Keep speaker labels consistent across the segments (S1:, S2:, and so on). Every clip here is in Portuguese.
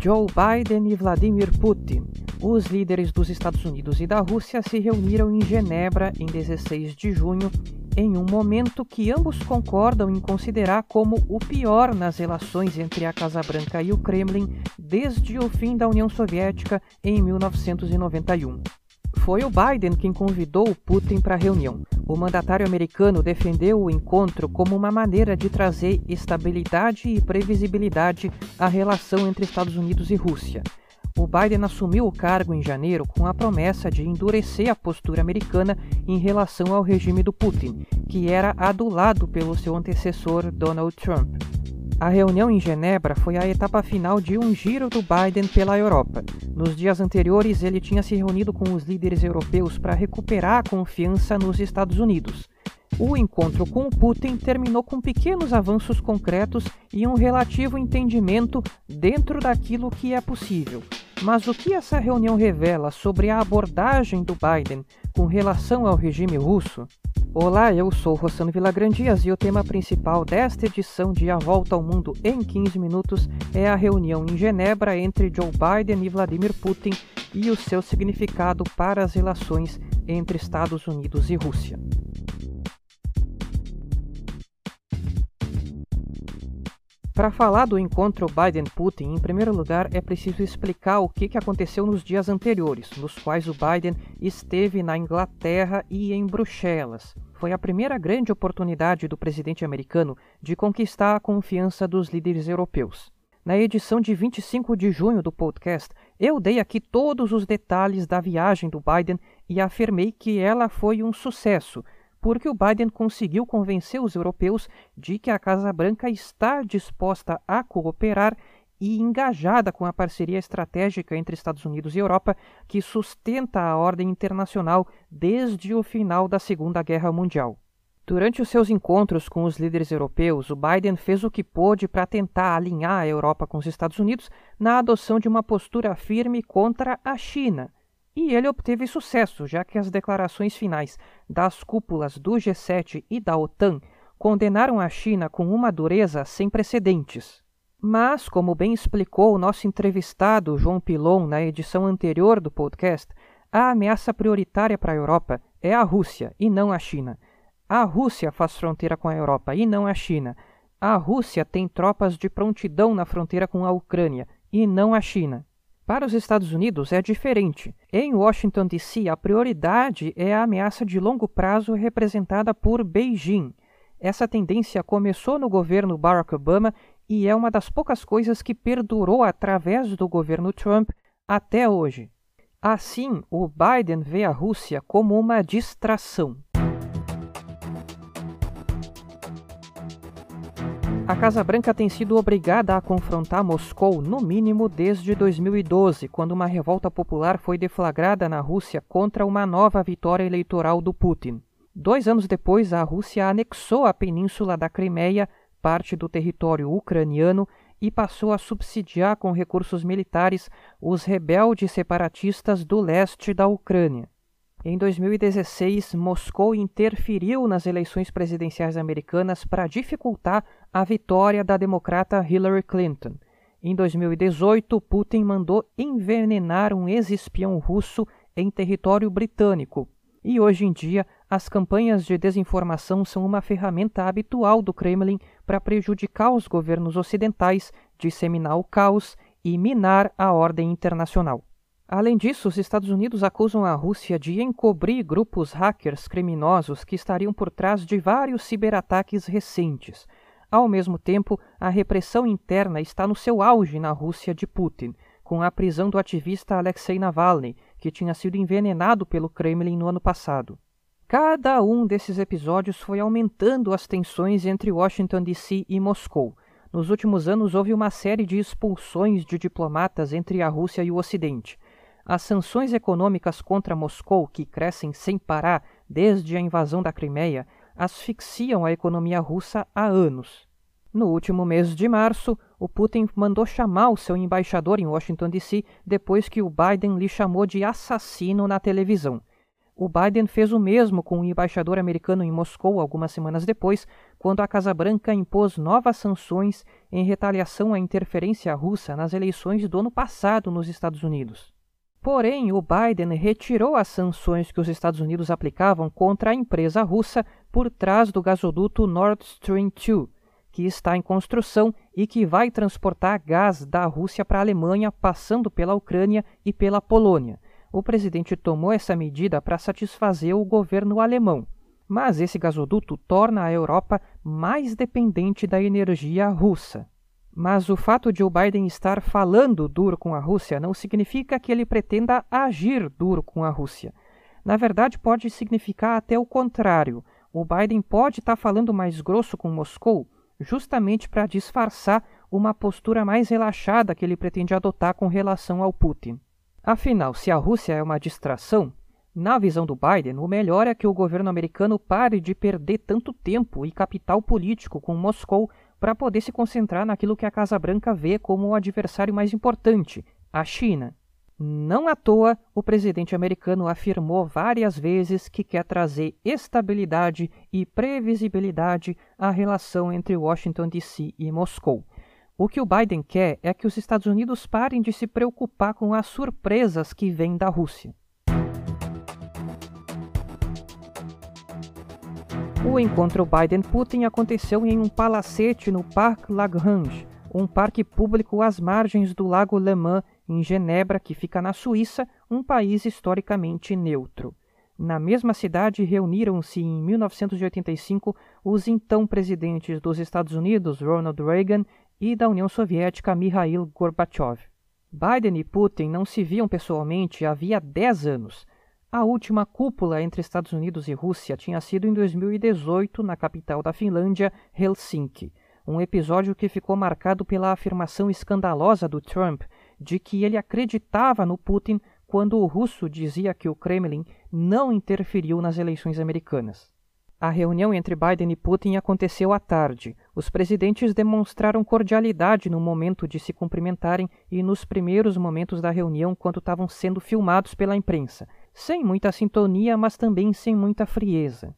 S1: Joe Biden e Vladimir Putin. Os líderes dos Estados Unidos e da Rússia se reuniram em Genebra em 16 de junho, em um momento que ambos concordam em considerar como o pior nas relações entre a Casa Branca e o Kremlin desde o fim da União Soviética em 1991. Foi o Biden quem convidou Putin para a reunião. O mandatário americano defendeu o encontro como uma maneira de trazer estabilidade e previsibilidade à relação entre Estados Unidos e Rússia. O Biden assumiu o cargo em janeiro com a promessa de endurecer a postura americana em relação ao regime do Putin, que era adulado pelo seu antecessor Donald Trump. A reunião em Genebra foi a etapa final de um giro do Biden pela Europa. Nos dias anteriores, ele tinha se reunido com os líderes europeus para recuperar a confiança nos Estados Unidos. O encontro com o Putin terminou com pequenos avanços concretos e um relativo entendimento dentro daquilo que é possível. Mas o que essa reunião revela sobre a abordagem do Biden com relação ao regime russo? Olá, eu sou Rossano Vilagrandias e o tema principal desta edição de A Volta ao Mundo em 15 Minutos é a reunião em Genebra entre Joe Biden e Vladimir Putin e o seu significado para as relações entre Estados Unidos e Rússia. Para falar do encontro Biden-Putin, em primeiro lugar é preciso explicar o que aconteceu nos dias anteriores, nos quais o Biden esteve na Inglaterra e em Bruxelas. Foi a primeira grande oportunidade do presidente americano de conquistar a confiança dos líderes europeus. Na edição de 25 de junho do podcast, eu dei aqui todos os detalhes da viagem do Biden e afirmei que ela foi um sucesso porque o Biden conseguiu convencer os europeus de que a Casa Branca está disposta a cooperar e engajada com a parceria estratégica entre Estados Unidos e Europa que sustenta a ordem internacional desde o final da Segunda Guerra Mundial. Durante os seus encontros com os líderes europeus, o Biden fez o que pôde para tentar alinhar a Europa com os Estados Unidos na adoção de uma postura firme contra a China, e ele obteve sucesso, já que as declarações finais das cúpulas do G7 e da OTAN condenaram a China com uma dureza sem precedentes. Mas, como bem explicou o nosso entrevistado João Pilon na edição anterior do podcast, a ameaça prioritária para a Europa é a Rússia e não a China. A Rússia faz fronteira com a Europa e não a China. A Rússia tem tropas de prontidão na fronteira com a Ucrânia e não a China. Para os Estados Unidos é diferente. Em Washington, D.C., a prioridade é a ameaça de longo prazo representada por Beijing. Essa tendência começou no governo Barack Obama e é uma das poucas coisas que perdurou através do governo Trump até hoje. Assim, o Biden vê a Rússia como uma distração. A Casa Branca tem sido obrigada a confrontar Moscou, no mínimo desde 2012, quando uma revolta popular foi deflagrada na Rússia contra uma nova vitória eleitoral do Putin. Dois anos depois, a Rússia anexou a península da Crimeia, parte do território ucraniano, e passou a subsidiar com recursos militares os rebeldes separatistas do leste da Ucrânia. Em 2016, Moscou interferiu nas eleições presidenciais americanas para dificultar a vitória da democrata Hillary Clinton. Em 2018, Putin mandou envenenar um ex-espião russo em território britânico. E hoje em dia, as campanhas de desinformação são uma ferramenta habitual do Kremlin para prejudicar os governos ocidentais, disseminar o caos e minar a ordem internacional. Além disso, os Estados Unidos acusam a Rússia de encobrir grupos hackers criminosos que estariam por trás de vários ciberataques recentes. Ao mesmo tempo, a repressão interna está no seu auge na Rússia de Putin, com a prisão do ativista Alexei Navalny, que tinha sido envenenado pelo Kremlin no ano passado. Cada um desses episódios foi aumentando as tensões entre Washington DC e Moscou. Nos últimos anos houve uma série de expulsões de diplomatas entre a Rússia e o Ocidente. As sanções econômicas contra Moscou, que crescem sem parar desde a invasão da Crimeia, asfixiam a economia russa há anos. No último mês de março, o Putin mandou chamar o seu embaixador em Washington, D.C., depois que o Biden lhe chamou de assassino na televisão. O Biden fez o mesmo com o embaixador americano em Moscou algumas semanas depois, quando a Casa Branca impôs novas sanções em retaliação à interferência russa nas eleições do ano passado nos Estados Unidos. Porém, o Biden retirou as sanções que os Estados Unidos aplicavam contra a empresa russa por trás do gasoduto Nord Stream 2, que está em construção e que vai transportar gás da Rússia para a Alemanha, passando pela Ucrânia e pela Polônia. O presidente tomou essa medida para satisfazer o governo alemão. Mas esse gasoduto torna a Europa mais dependente da energia russa. Mas o fato de o Biden estar falando duro com a Rússia não significa que ele pretenda agir duro com a Rússia. Na verdade, pode significar até o contrário. O Biden pode estar tá falando mais grosso com Moscou, justamente para disfarçar uma postura mais relaxada que ele pretende adotar com relação ao Putin. Afinal, se a Rússia é uma distração, na visão do Biden, o melhor é que o governo americano pare de perder tanto tempo e capital político com Moscou para poder se concentrar naquilo que a Casa Branca vê como o adversário mais importante, a China. Não à toa, o presidente americano afirmou várias vezes que quer trazer estabilidade e previsibilidade à relação entre Washington DC e Moscou. O que o Biden quer é que os Estados Unidos parem de se preocupar com as surpresas que vêm da Rússia. O encontro Biden-Putin aconteceu em um palacete no Parc Lagrange, um parque público às margens do Lago Le Mans, em Genebra, que fica na Suíça, um país historicamente neutro. Na mesma cidade reuniram-se em 1985 os então presidentes dos Estados Unidos, Ronald Reagan, e da União Soviética, Mikhail Gorbachev. Biden e Putin não se viam pessoalmente havia 10 anos. A última cúpula entre Estados Unidos e Rússia tinha sido em 2018 na capital da Finlândia, Helsinki, um episódio que ficou marcado pela afirmação escandalosa do Trump de que ele acreditava no Putin quando o russo dizia que o Kremlin não interferiu nas eleições americanas. A reunião entre Biden e Putin aconteceu à tarde. Os presidentes demonstraram cordialidade no momento de se cumprimentarem e nos primeiros momentos da reunião, quando estavam sendo filmados pela imprensa, sem muita sintonia, mas também sem muita frieza.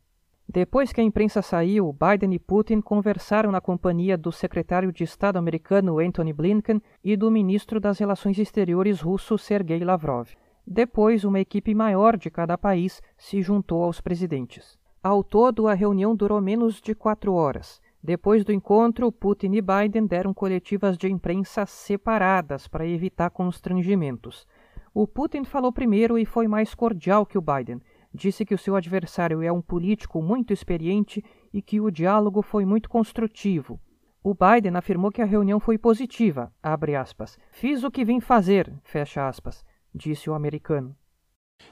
S1: Depois que a imprensa saiu, Biden e Putin conversaram na companhia do secretário de Estado americano Antony Blinken e do ministro das Relações Exteriores russo Sergei Lavrov. Depois, uma equipe maior de cada país se juntou aos presidentes. Ao todo, a reunião durou menos de quatro horas. Depois do encontro, Putin e Biden deram coletivas de imprensa separadas para evitar constrangimentos. O Putin falou primeiro e foi mais cordial que o Biden. Disse que o seu adversário é um político muito experiente e que o diálogo foi muito construtivo. O Biden afirmou que a reunião foi positiva, aspas, Fiz o que vim fazer, fecha aspas, disse o americano.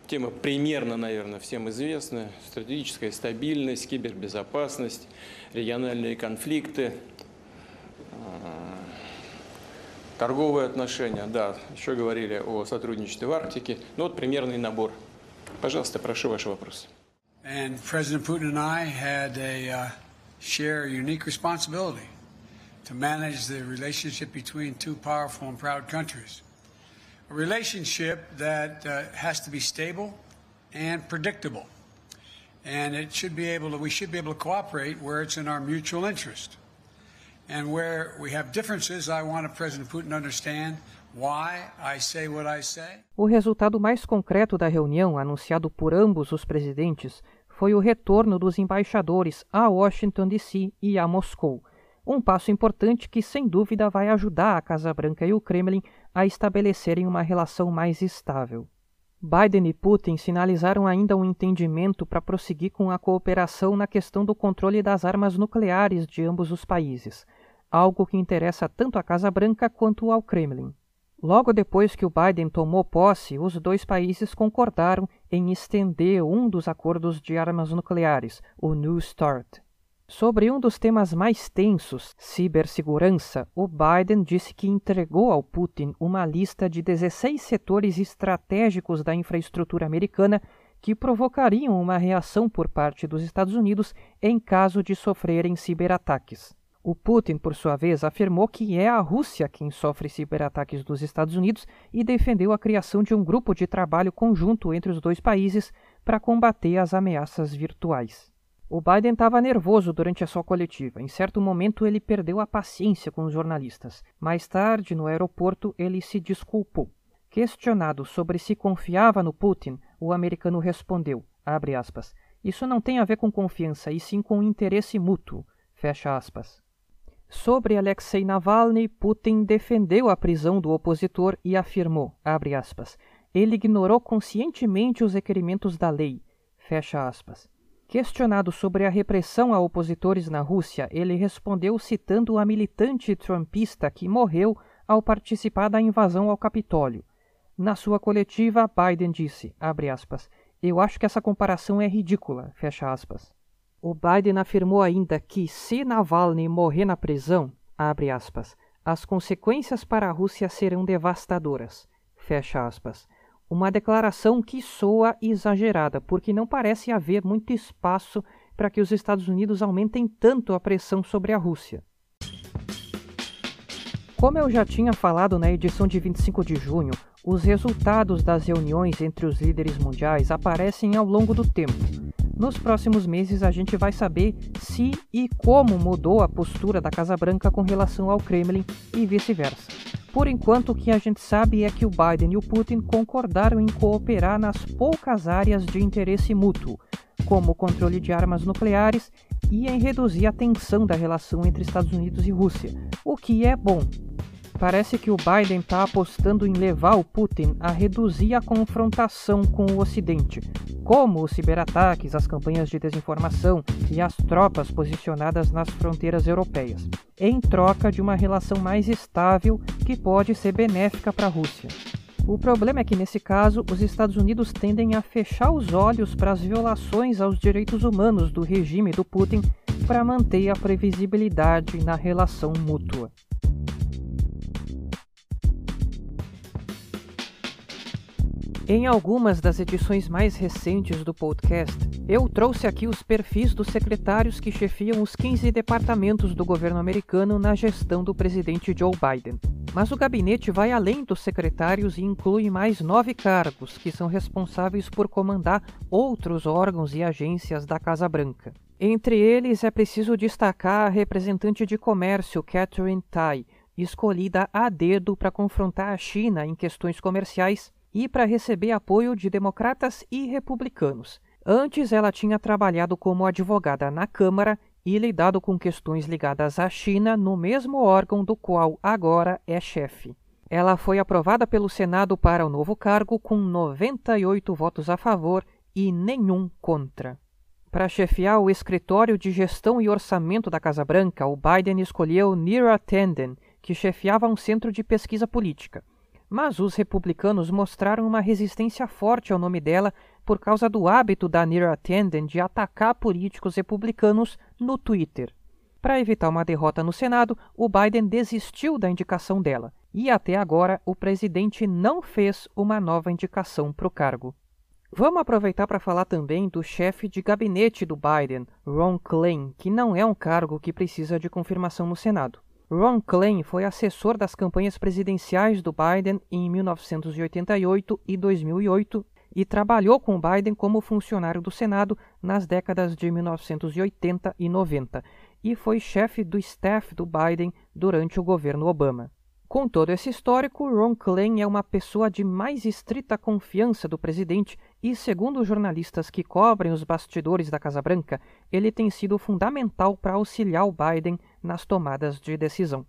S2: Тема примерно, наверное, всем известна. Стратегическая стабильность, кибербезопасность, региональные конфликты, Торговые отношения, да, еще говорили о сотрудничестве в Арктике. Ну вот примерный набор. Пожалуйста, прошу ваши вопросы.
S3: And President Putin and I had a uh, share a unique responsibility to manage the relationship between two powerful and proud countries. A relationship that uh, has to be stable and predictable. And it should be able to, we should be able to cooperate where it's in our mutual interest. And where we have differences, I want President Putin understand why I say what I say.
S1: O resultado mais concreto da reunião, anunciado por ambos os presidentes, foi o retorno dos embaixadores a Washington DC e a Moscou. Um passo importante que, sem dúvida, vai ajudar a Casa Branca e o Kremlin a estabelecerem uma relação mais estável. Biden e Putin sinalizaram ainda um entendimento para prosseguir com a cooperação na questão do controle das armas nucleares de ambos os países algo que interessa tanto à Casa Branca quanto ao Kremlin. Logo depois que o Biden tomou posse, os dois países concordaram em estender um dos acordos de armas nucleares, o New START. Sobre um dos temas mais tensos, cibersegurança, o Biden disse que entregou ao Putin uma lista de 16 setores estratégicos da infraestrutura americana que provocariam uma reação por parte dos Estados Unidos em caso de sofrerem ciberataques. O Putin, por sua vez, afirmou que é a Rússia quem sofre ciberataques dos Estados Unidos e defendeu a criação de um grupo de trabalho conjunto entre os dois países para combater as ameaças virtuais. O Biden estava nervoso durante a sua coletiva. Em certo momento, ele perdeu a paciência com os jornalistas. Mais tarde, no aeroporto, ele se desculpou. Questionado sobre se confiava no Putin, o americano respondeu, aspas, isso não tem a ver com confiança, e sim com interesse mútuo, fecha aspas. Sobre Alexei Navalny, Putin defendeu a prisão do opositor e afirmou, aspas, ele ignorou conscientemente os requerimentos da lei. Questionado sobre a repressão a opositores na Rússia, ele respondeu citando a militante trumpista que morreu ao participar da invasão ao Capitólio. Na sua coletiva, Biden disse, aspas, eu acho que essa comparação é ridícula. O Biden afirmou ainda que se Navalny morrer na prisão, aspas, as consequências para a Rússia serão devastadoras. Uma declaração que soa exagerada, porque não parece haver muito espaço para que os Estados Unidos aumentem tanto a pressão sobre a Rússia. Como eu já tinha falado na edição de 25 de junho, os resultados das reuniões entre os líderes mundiais aparecem ao longo do tempo. Nos próximos meses a gente vai saber se e como mudou a postura da Casa Branca com relação ao Kremlin e vice-versa. Por enquanto, o que a gente sabe é que o Biden e o Putin concordaram em cooperar nas poucas áreas de interesse mútuo, como o controle de armas nucleares e em reduzir a tensão da relação entre Estados Unidos e Rússia, o que é bom, Parece que o Biden está apostando em levar o Putin a reduzir a confrontação com o Ocidente, como os ciberataques, as campanhas de desinformação e as tropas posicionadas nas fronteiras europeias, em troca de uma relação mais estável que pode ser benéfica para a Rússia. O problema é que, nesse caso, os Estados Unidos tendem a fechar os olhos para as violações aos direitos humanos do regime do Putin para manter a previsibilidade na relação mútua. Em algumas das edições mais recentes do podcast, eu trouxe aqui os perfis dos secretários que chefiam os 15 departamentos do governo americano na gestão do presidente Joe Biden. Mas o gabinete vai além dos secretários e inclui mais nove cargos que são responsáveis por comandar outros órgãos e agências da Casa Branca. Entre eles é preciso destacar a representante de comércio Catherine Tai, escolhida a dedo para confrontar a China em questões comerciais e para receber apoio de democratas e republicanos. Antes, ela tinha trabalhado como advogada na Câmara e lidado com questões ligadas à China no mesmo órgão do qual agora é chefe. Ela foi aprovada pelo Senado para o novo cargo com 98 votos a favor e nenhum contra. Para chefiar o escritório de gestão e orçamento da Casa Branca, o Biden escolheu Neera Tanden, que chefiava um centro de pesquisa política. Mas os republicanos mostraram uma resistência forte ao nome dela por causa do hábito da Neera Tanden de atacar políticos republicanos no Twitter. Para evitar uma derrota no Senado, o Biden desistiu da indicação dela, e até agora o presidente não fez uma nova indicação para o cargo. Vamos aproveitar para falar também do chefe de gabinete do Biden, Ron Klain, que não é um cargo que precisa de confirmação no Senado. Ron Klain foi assessor das campanhas presidenciais do Biden em 1988 e 2008 e trabalhou com Biden como funcionário do Senado nas décadas de 1980 e 90 e foi chefe do staff do Biden durante o governo Obama. Com todo esse histórico, Ron Klain é uma pessoa de mais estrita confiança do presidente e, segundo jornalistas que cobrem os bastidores da Casa Branca, ele tem sido fundamental para auxiliar o Biden nas tomadas de decisão.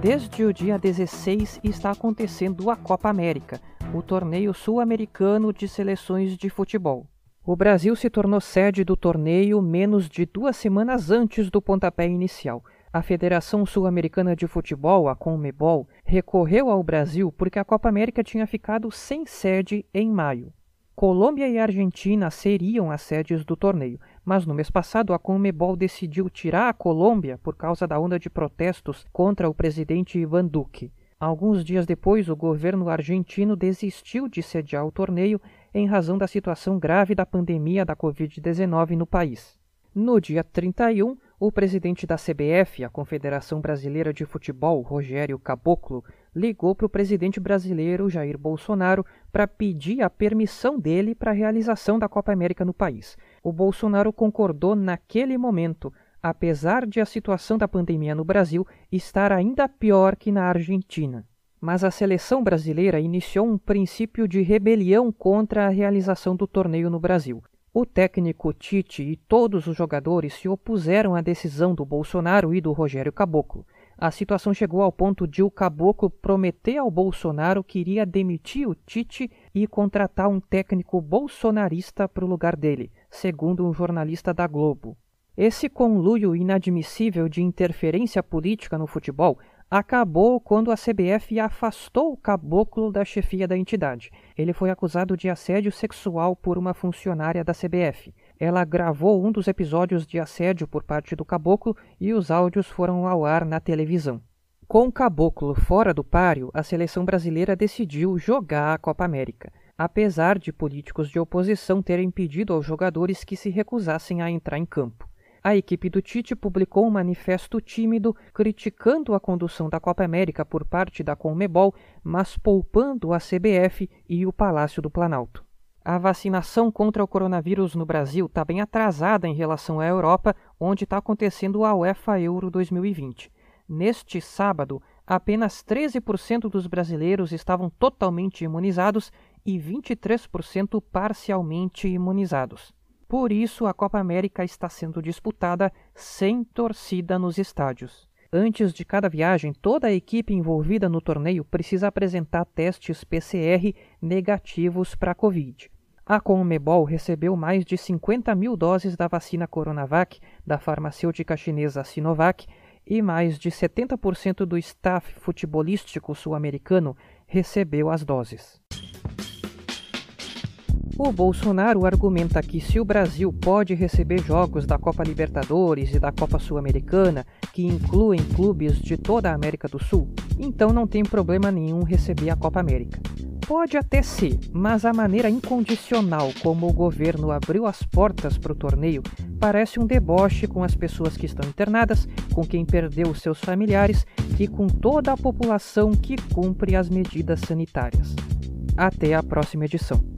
S1: Desde o dia 16 está acontecendo a Copa América, o torneio sul-americano de seleções de futebol. O Brasil se tornou sede do torneio menos de duas semanas antes do pontapé inicial. A Federação Sul-Americana de Futebol, a CONMEBOL, recorreu ao Brasil porque a Copa América tinha ficado sem sede em maio. Colômbia e Argentina seriam as sedes do torneio, mas no mês passado a CONMEBOL decidiu tirar a Colômbia por causa da onda de protestos contra o presidente Ivan Duque. Alguns dias depois, o governo argentino desistiu de sediar o torneio em razão da situação grave da pandemia da Covid-19 no país. No dia 31, o presidente da CBF, a Confederação Brasileira de Futebol, Rogério Caboclo, ligou para o presidente brasileiro Jair Bolsonaro para pedir a permissão dele para a realização da Copa América no país. O Bolsonaro concordou naquele momento, apesar de a situação da pandemia no Brasil estar ainda pior que na Argentina. Mas a seleção brasileira iniciou um princípio de rebelião contra a realização do torneio no Brasil. O técnico Tite e todos os jogadores se opuseram à decisão do Bolsonaro e do Rogério Caboclo a situação chegou ao ponto de o caboclo prometer ao Bolsonaro que iria demitir o Tite e contratar um técnico bolsonarista para o lugar dele, segundo um jornalista da Globo. Esse conluio inadmissível de interferência política no futebol acabou quando a CBF afastou o caboclo da chefia da entidade. Ele foi acusado de assédio sexual por uma funcionária da CBF. Ela gravou um dos episódios de assédio por parte do caboclo e os áudios foram ao ar na televisão. Com o caboclo fora do páreo, a seleção brasileira decidiu jogar a Copa América, apesar de políticos de oposição terem pedido aos jogadores que se recusassem a entrar em campo a equipe do Tite publicou um manifesto tímido criticando a condução da Copa América por parte da Conmebol, mas poupando a CBF e o Palácio do Planalto. A vacinação contra o coronavírus no Brasil está bem atrasada em relação à Europa, onde está acontecendo a UEFA Euro 2020. Neste sábado, apenas 13% dos brasileiros estavam totalmente imunizados e 23% parcialmente imunizados. Por isso, a Copa América está sendo disputada sem torcida nos estádios. Antes de cada viagem, toda a equipe envolvida no torneio precisa apresentar testes PCR negativos para a Covid. A Conmebol recebeu mais de 50 mil doses da vacina Coronavac da farmacêutica chinesa Sinovac e mais de 70% do staff futebolístico sul-americano recebeu as doses. O Bolsonaro argumenta que se o Brasil pode receber jogos da Copa Libertadores e da Copa Sul-Americana, que incluem clubes de toda a América do Sul, então não tem problema nenhum receber a Copa América. Pode até ser, mas a maneira incondicional como o governo abriu as portas para o torneio parece um deboche com as pessoas que estão internadas, com quem perdeu seus familiares e com toda a população que cumpre as medidas sanitárias. Até a próxima edição.